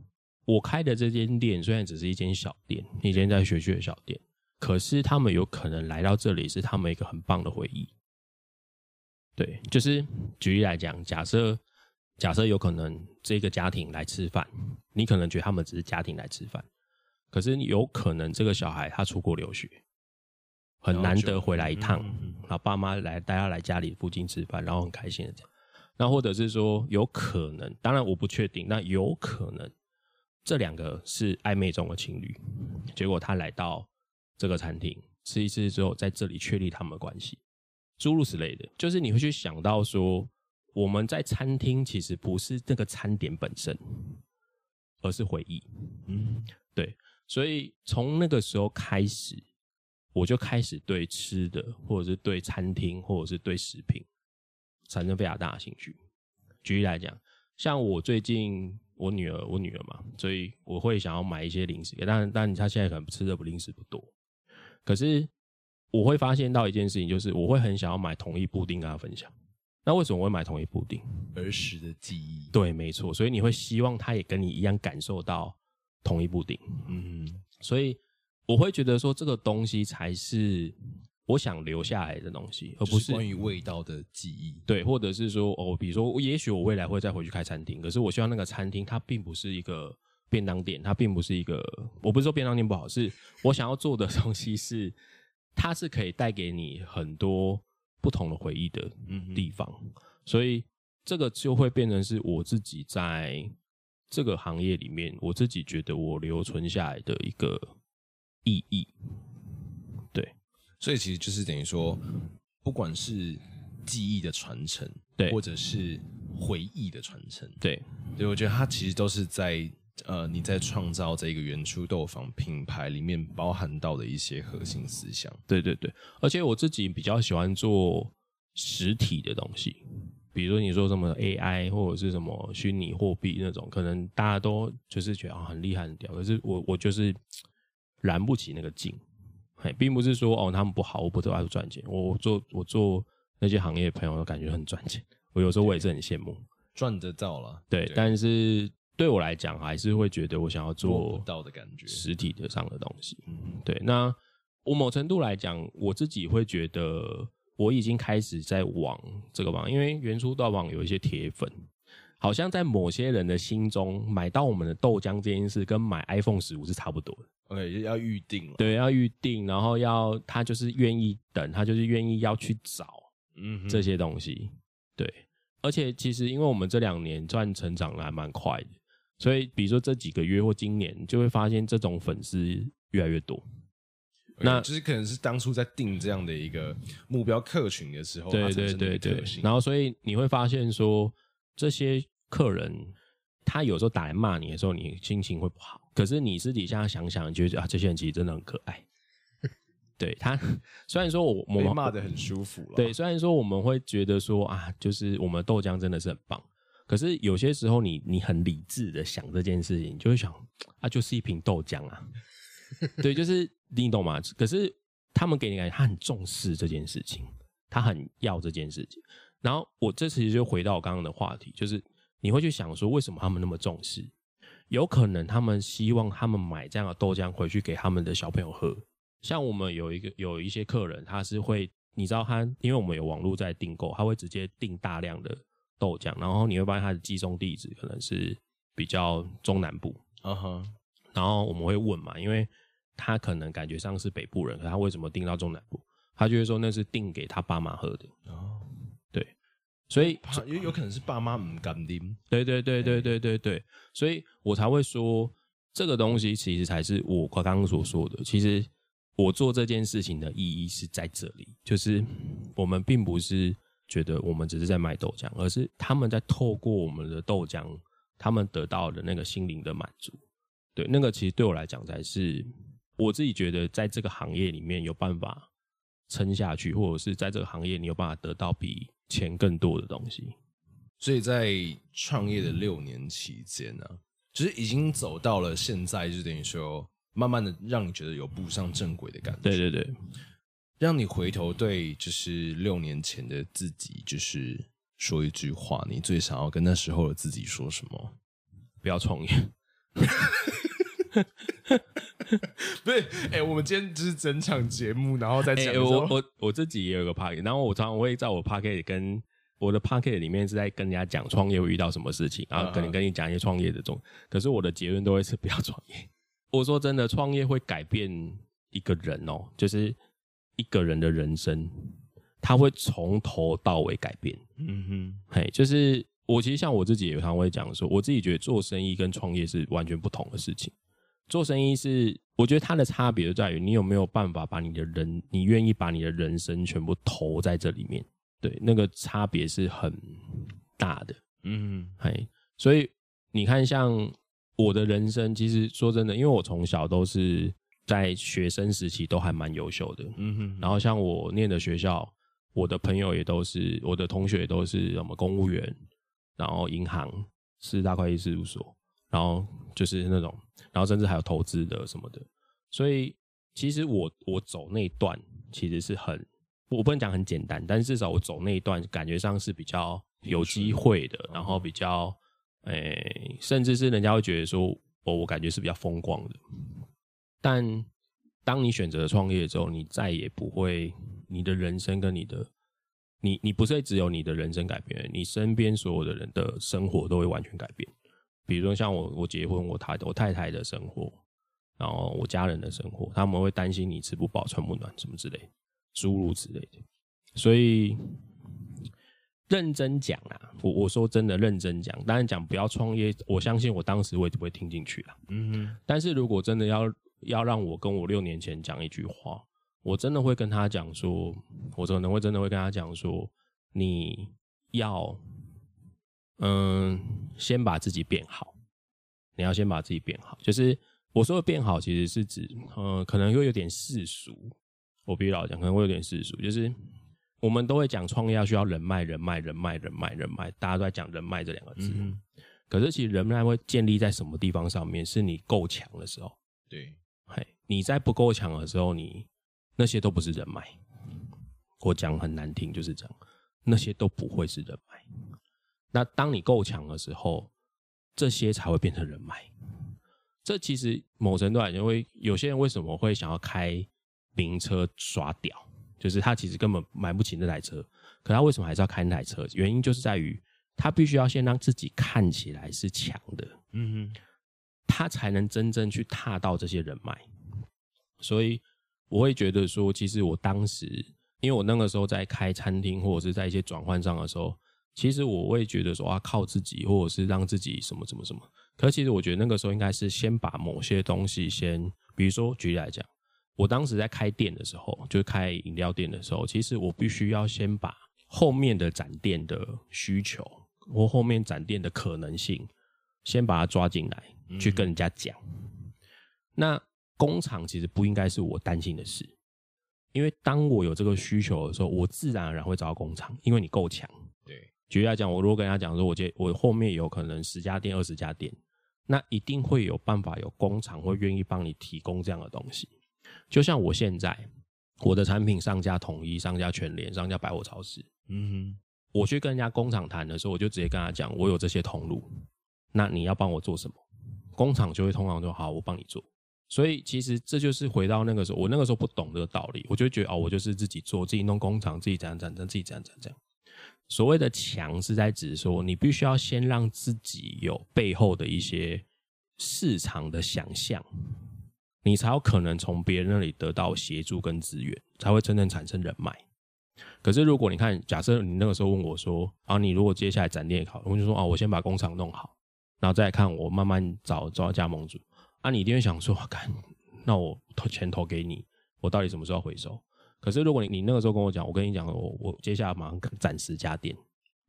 Speaker 3: 我开的这间店虽然只是一间小店，一间在学区的小店，可是他们有可能来到这里是他们一个很棒的回忆。对，就是举例来讲，假设。假设有可能这个家庭来吃饭，你可能觉得他们只是家庭来吃饭，可是有可能这个小孩他出国留学，很难得回来一趟，然后爸妈来带他来家里附近吃饭，然后很开心的这样。那或者是说有可能，当然我不确定，那有可能这两个是暧昧中的情侣，结果他来到这个餐厅吃一次之后，在这里确立他们的关系，诸如此类的，就是你会去想到说。我们在餐厅其实不是那个餐点本身，而是回忆。嗯，对，所以从那个时候开始，我就开始对吃的，或者是对餐厅，或者是对食品产生非常大的兴趣。举例来讲，像我最近我女儿，我女儿嘛，所以我会想要买一些零食但但她现在可能吃的不零食不多，可是我会发现到一件事情，就是我会很想要买同一布丁跟她分享。那为什么我会买同一布丁？
Speaker 2: 儿时的记忆。
Speaker 3: 对，没错。所以你会希望他也跟你一样感受到同一布丁。嗯，所以我会觉得说，这个东西才是我想留下来的东西，而不是
Speaker 2: 关于味道的记忆。
Speaker 3: 对，或者是说，哦，比如说，也许我未来会再回去开餐厅，可是我希望那个餐厅它并不是一个便当店，它并不是一个，我不是说便当店不好，是我想要做的东西是，它是可以带给你很多。不同的回忆的地方，嗯、所以这个就会变成是我自己在这个行业里面，我自己觉得我留存下来的一个意义。对，
Speaker 2: 所以其实就是等于说，不管是记忆的传承，
Speaker 3: 对，
Speaker 2: 或者是回忆的传承，
Speaker 3: 对，
Speaker 2: 对，我觉得它其实都是在。呃，你在创造这个原初豆坊品牌里面包含到的一些核心思想，
Speaker 3: 对对对，而且我自己比较喜欢做实体的东西，比如说你说什么 AI 或者是什么虚拟货币那种，可能大家都就是觉得很厉害很屌，可是我我就是燃不起那个劲。嘿，并不是说哦他们不好，我不都爱赚钱。我做我做那些行业的朋友都感觉很赚钱。我有时候我也是很羡慕，
Speaker 2: 赚得到了。
Speaker 3: 对，对，但是对我来讲，还是会觉得我想要做
Speaker 2: 不到的感觉，
Speaker 3: 实体的上的东西。对，那我某程度来讲，我自己会觉得我已经开始在往这个方，因为原初到网有一些铁粉，好像在某些人的心中，买到我们的豆浆这件事，跟买 iPhone 十五是差不多的。
Speaker 2: OK，要预定了。
Speaker 3: 对，要预定，然后要他就是愿意等，他就是愿意要去找，嗯，这些东西。对，而且其实因为我们这两年算成长的还蛮快的，所以比如说这几个月或今年，就会发现这种粉丝越来越多。
Speaker 2: 那就是可能是当初在定这样的一个目标客群的时候，
Speaker 3: 对对对对。然后所以你会发现说，这些客人他有时候打来骂你的时候，你心情会不好。可是你私底下想想，觉得啊，这些人其实真的很可爱。对他，虽然说我我们
Speaker 2: 骂的很舒服了，
Speaker 3: 对，虽然说我们会觉得说啊，就是我们豆浆真的是很棒。可是有些时候你，你你很理智的想这件事情，你就会想啊，就是一瓶豆浆啊。对，就是你懂吗？可是他们给你感觉他很重视这件事情，他很要这件事情。然后我这次就回到我刚刚的话题，就是你会去想说，为什么他们那么重视？有可能他们希望他们买这样的豆浆回去给他们的小朋友喝。像我们有一个有一些客人，他是会，你知道他，因为我们有网络在订购，他会直接订大量的豆浆，然后你会发现他的寄送地址可能是比较中南部，嗯哼，然后我们会问嘛，因为他可能感觉上是北部人，可他为什么订到中南部？他就会说那是订给他爸妈喝的。哦，对。所以
Speaker 2: 有有可能是爸妈唔敢拎，
Speaker 3: 对对对对对对对，所以我才会说这个东西其实才是我刚刚所说的。其实我做这件事情的意义是在这里，就是我们并不是觉得我们只是在卖豆浆，而是他们在透过我们的豆浆，他们得到的那个心灵的满足。对，那个其实对我来讲才是我自己觉得在这个行业里面有办法撑下去，或者是在这个行业你有办法得到比。钱更多的东西，
Speaker 2: 所以在创业的六年期间呢、啊，其实已经走到了现在，就等于说，慢慢的让你觉得有步上正轨的感觉。
Speaker 3: 对对对，
Speaker 2: 让你回头对，就是六年前的自己，就是说一句话，你最想要跟那时候的自己说什么？
Speaker 3: 不要创业。
Speaker 2: 不是，哎、欸，我们今天就是整场节目，然后再讲、欸。
Speaker 3: 我我我自己也有个 party，然后我常常会在我 party 跟我的 party 里面是在跟人家讲创业会遇到什么事情，然后可能跟你讲一些创业的种。可是我的结论都会是不要创业。我说真的，创业会改变一个人哦，就是一个人的人生，他会从头到尾改变。嗯哼，嘿，就是我其实像我自己也常常会讲说，我自己觉得做生意跟创业是完全不同的事情。做生意是，我觉得它的差别就在于你有没有办法把你的人，你愿意把你的人生全部投在这里面，对，那个差别是很大的，嗯，嘿，所以你看，像我的人生，其实说真的，因为我从小都是在学生时期都还蛮优秀的，嗯哼，然后像我念的学校，我的朋友也都是，我的同学也都是什么公务员，然后银行、四大会计事务所。然后就是那种，然后甚至还有投资的什么的，所以其实我我走那一段其实是很，我不能讲很简单，但至少我走那一段感觉上是比较有机会的，然后比较，诶，甚至是人家会觉得说，我我感觉是比较风光的。但当你选择创业之后，你再也不会，你的人生跟你的，你你不是只有你的人生改变，你身边所有的人的生活都会完全改变。比如说像我，我结婚，我太我太太的生活，然后我家人的生活，他们会担心你吃不饱、穿不暖什么之类，诸如此类的。所以认真讲啊，我我说真的认真讲，当然讲不要创业，我相信我当时我也不会听进去了。嗯哼。但是如果真的要要让我跟我六年前讲一句话，我真的会跟他讲说，我可能会真的会跟他讲说，你要。嗯，先把自己变好。你要先把自己变好，就是我说的变好，其实是指，嗯，可能会有点世俗。我必须老讲，可能会有点世俗。就是我们都会讲创业要需要人脉，人脉，人脉，人脉，人脉，大家都在讲人脉这两个字。嗯。可是其实人脉会建立在什么地方上面？是你够强的时候。
Speaker 2: 对，
Speaker 3: 嘿，你在不够强的时候，你那些都不是人脉。我讲很难听，就是这样，那些都不会是人脉。那当你够强的时候，这些才会变成人脉。这其实某程度来讲，因为有些人为什么会想要开名车耍屌，就是他其实根本买不起那台车，可他为什么还是要开那台车？原因就是在于他必须要先让自己看起来是强的，嗯哼，他才能真正去踏到这些人脉。所以我会觉得说，其实我当时，因为我那个时候在开餐厅或者是在一些转换上的时候。其实我会觉得说啊，靠自己，或者是让自己什么什么什么。可是其实我觉得那个时候应该是先把某些东西先，比如说举例来讲，我当时在开店的时候，就是开饮料店的时候，其实我必须要先把后面的展店的需求或后面展店的可能性，先把它抓进来，去跟人家讲。嗯。那工厂其实不应该是我担心的事，因为当我有这个需求的时候，我自然而然会找到工厂，因为你够强。对。举例来讲，我如果跟他讲说，我接我后面有可能十家店、二十家店，那一定会有办法有工厂会愿意帮你提供这样的东西。就像我现在，我的产品上架统一、上架全联、上架百货超市，嗯哼，我去跟人家工厂谈的时候，我就直接跟他讲，我有这些通路，那你要帮我做什么？工厂就会通常说好，我帮你做。所以其实这就是回到那个时候，我那个时候不懂这个道理，我就觉得哦，我就是自己做，自己弄工厂，自己怎样怎样，自己怎样怎样。所谓的强是在指说，你必须要先让自己有背后的一些市场的想象，你才有可能从别人那里得到协助跟资源，才会真正产生人脉。可是如果你看，假设你那个时候问我说，啊，你如果接下来展店也好，我就说，啊，我先把工厂弄好，然后再看我慢慢找找加盟主，啊，你一定会想说，干，那我投钱投给你，我到底什么时候回收？可是，如果你你那个时候跟我讲，我跟你讲，我我接下来马上暂时加店，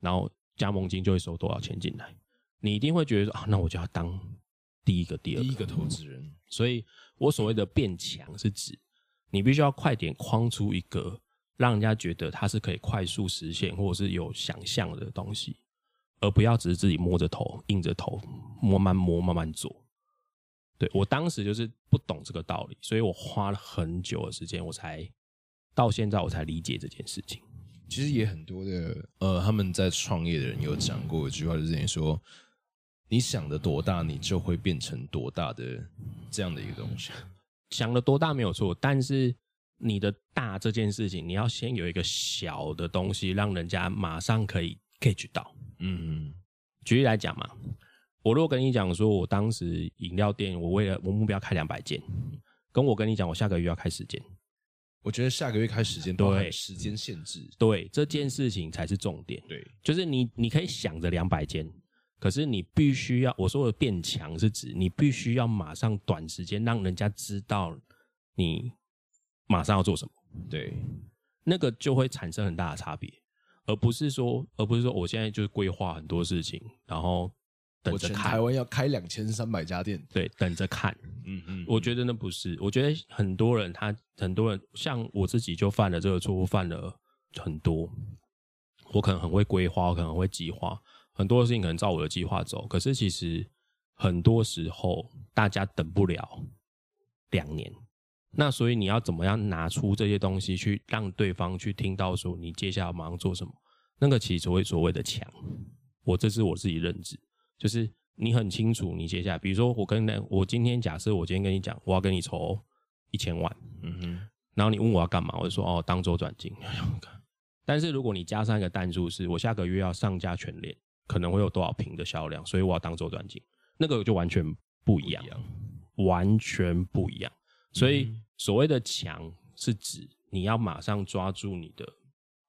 Speaker 3: 然后加盟金就会收多少钱进来，你一定会觉得说啊，那我就要当第一个、第二个、
Speaker 2: 第一个投资人。
Speaker 3: 所以我所谓的变强，是指你必须要快点框出一个让人家觉得它是可以快速实现或者是有想象的东西，而不要只是自己摸着头、硬着头慢慢摸、慢慢做。对，我当时就是不懂这个道理，所以我花了很久的时间，我才。到现在我才理解这件事情。
Speaker 2: 其实也很多的，呃，他们在创业的人有讲过一句话，就是说，你想的多大，你就会变成多大的这样的一个东西。
Speaker 3: 想的多大没有错，但是你的大这件事情，你要先有一个小的东西，让人家马上可以 catch 到。嗯嗯。举例来讲嘛，我如果跟你讲说，我当时饮料店，我为了我目标开两百间，跟我跟你讲，我下个月要开十间。
Speaker 2: 我觉得下个月开时间对时间限制，
Speaker 3: 对这件事情才是重点。
Speaker 2: 对，
Speaker 3: 就是你你可以想着两百间，可是你必须要我说的变强是指你必须要马上短时间让人家知道你马上要做什么。
Speaker 2: 对，
Speaker 3: 那个就会产生很大的差别，而不是说而不是说我现在就是规划很多事情，然后。等着看，
Speaker 2: 台湾要开两千三百家店，
Speaker 3: 对，等着看。嗯嗯，我觉得那不是，我觉得很多人他很多人像我自己就犯了这个错误，犯了很多。我可能很会规划，我可能会计划，很多事情可能照我的计划走。可是其实很多时候大家等不了两年，那所以你要怎么样拿出这些东西去让对方去听到说你接下来马上做什么？那个其实所谓所谓的强，我这是我自己认知。就是你很清楚，你接下来，比如说我跟那我今天假设我今天跟你讲，我要跟你筹一千万，嗯哼，然后你问我要干嘛，我就说哦，当周转金。但是如果你加上一个弹珠，是我下个月要上架全联，可能会有多少瓶的销量，所以我要当周转金，那个就完全不一样，不一样，完全不一样。所以所谓的强，是指你要马上抓住你的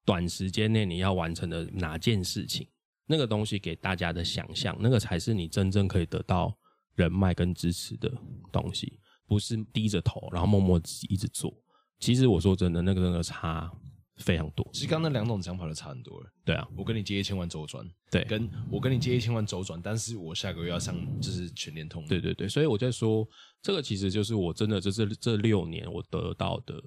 Speaker 3: 短时间内你要完成的哪件事情。那个东西给大家的想象，那个才是你真正可以得到人脉跟支持的东西，不是低着头然后默默自己一直做。其实我说真的，那个真的差非常多。
Speaker 2: 其实刚刚那两种讲法都差很多了。
Speaker 3: 对啊，
Speaker 2: 我跟你借一千万周转，
Speaker 3: 对，
Speaker 2: 跟我跟你借一千万周转，但是我下个月要上就是全联通。
Speaker 3: 对对对，所以我在说，这个其实就是我真的这是这六年我得到的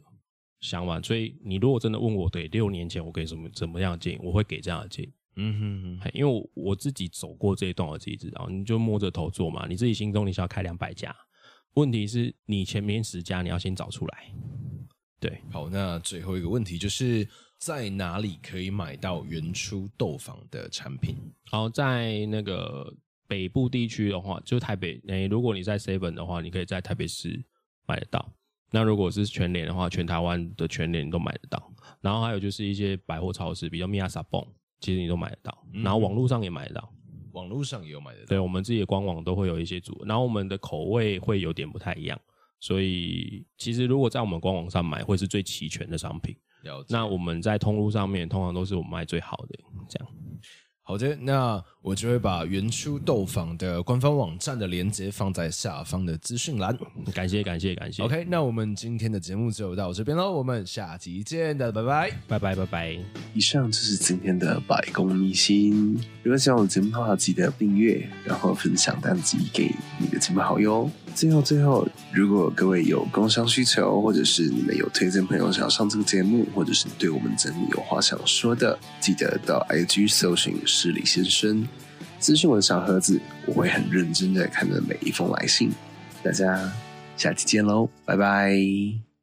Speaker 3: 想法。所以你如果真的问我，对，六年前我给什么怎么样的建议，我会给这样的建议。嗯哼哼，因为我我自己走过这一段，我自己知道，你就摸着头做嘛。你自己心中你想要开两百家，问题是你前面十家你要先找出来。对，
Speaker 2: 好，那最后一个问题就是在哪里可以买到原初豆坊的产品？
Speaker 3: 好，在那个北部地区的话，就台北。诶，如果你在 Seven 的话，你可以在台北市买得到。那如果是全联的话，全台湾的全联都买得到。然后还有就是一些百货超市，比较 Miasa Bon，其实你都买得到。然后网络上也买得到，
Speaker 2: 嗯、网络上也有买得到。
Speaker 3: 对，我们自己的官网都会有一些组，然后我们的口味会有点不太一样。所以，其实如果在我们官网上买，会是最齐全的商品。那我们在通路上面，通常都是我们卖最好的，这样。
Speaker 2: 好的，那我就会把原初豆坊的官方网站的链接放在下方的资讯栏。
Speaker 3: 感谢，感谢，感谢。
Speaker 2: OK，那我们今天的节目就到这边喽，我们下集见的，拜拜，
Speaker 3: 拜拜，拜拜。
Speaker 1: 以上就是今天的百工秘辛。如果喜欢我的节目的话，记得订阅，然后分享单集给你的亲朋好友。最后，最后，如果各位有工商需求，或者是你们有推荐朋友想要上这个节目，或者是对我们节目有话想说的，记得到 IG 搜寻失礼先生，咨询我的小盒子，我会很认真的看着每一封来信。大家下期见喽，拜拜。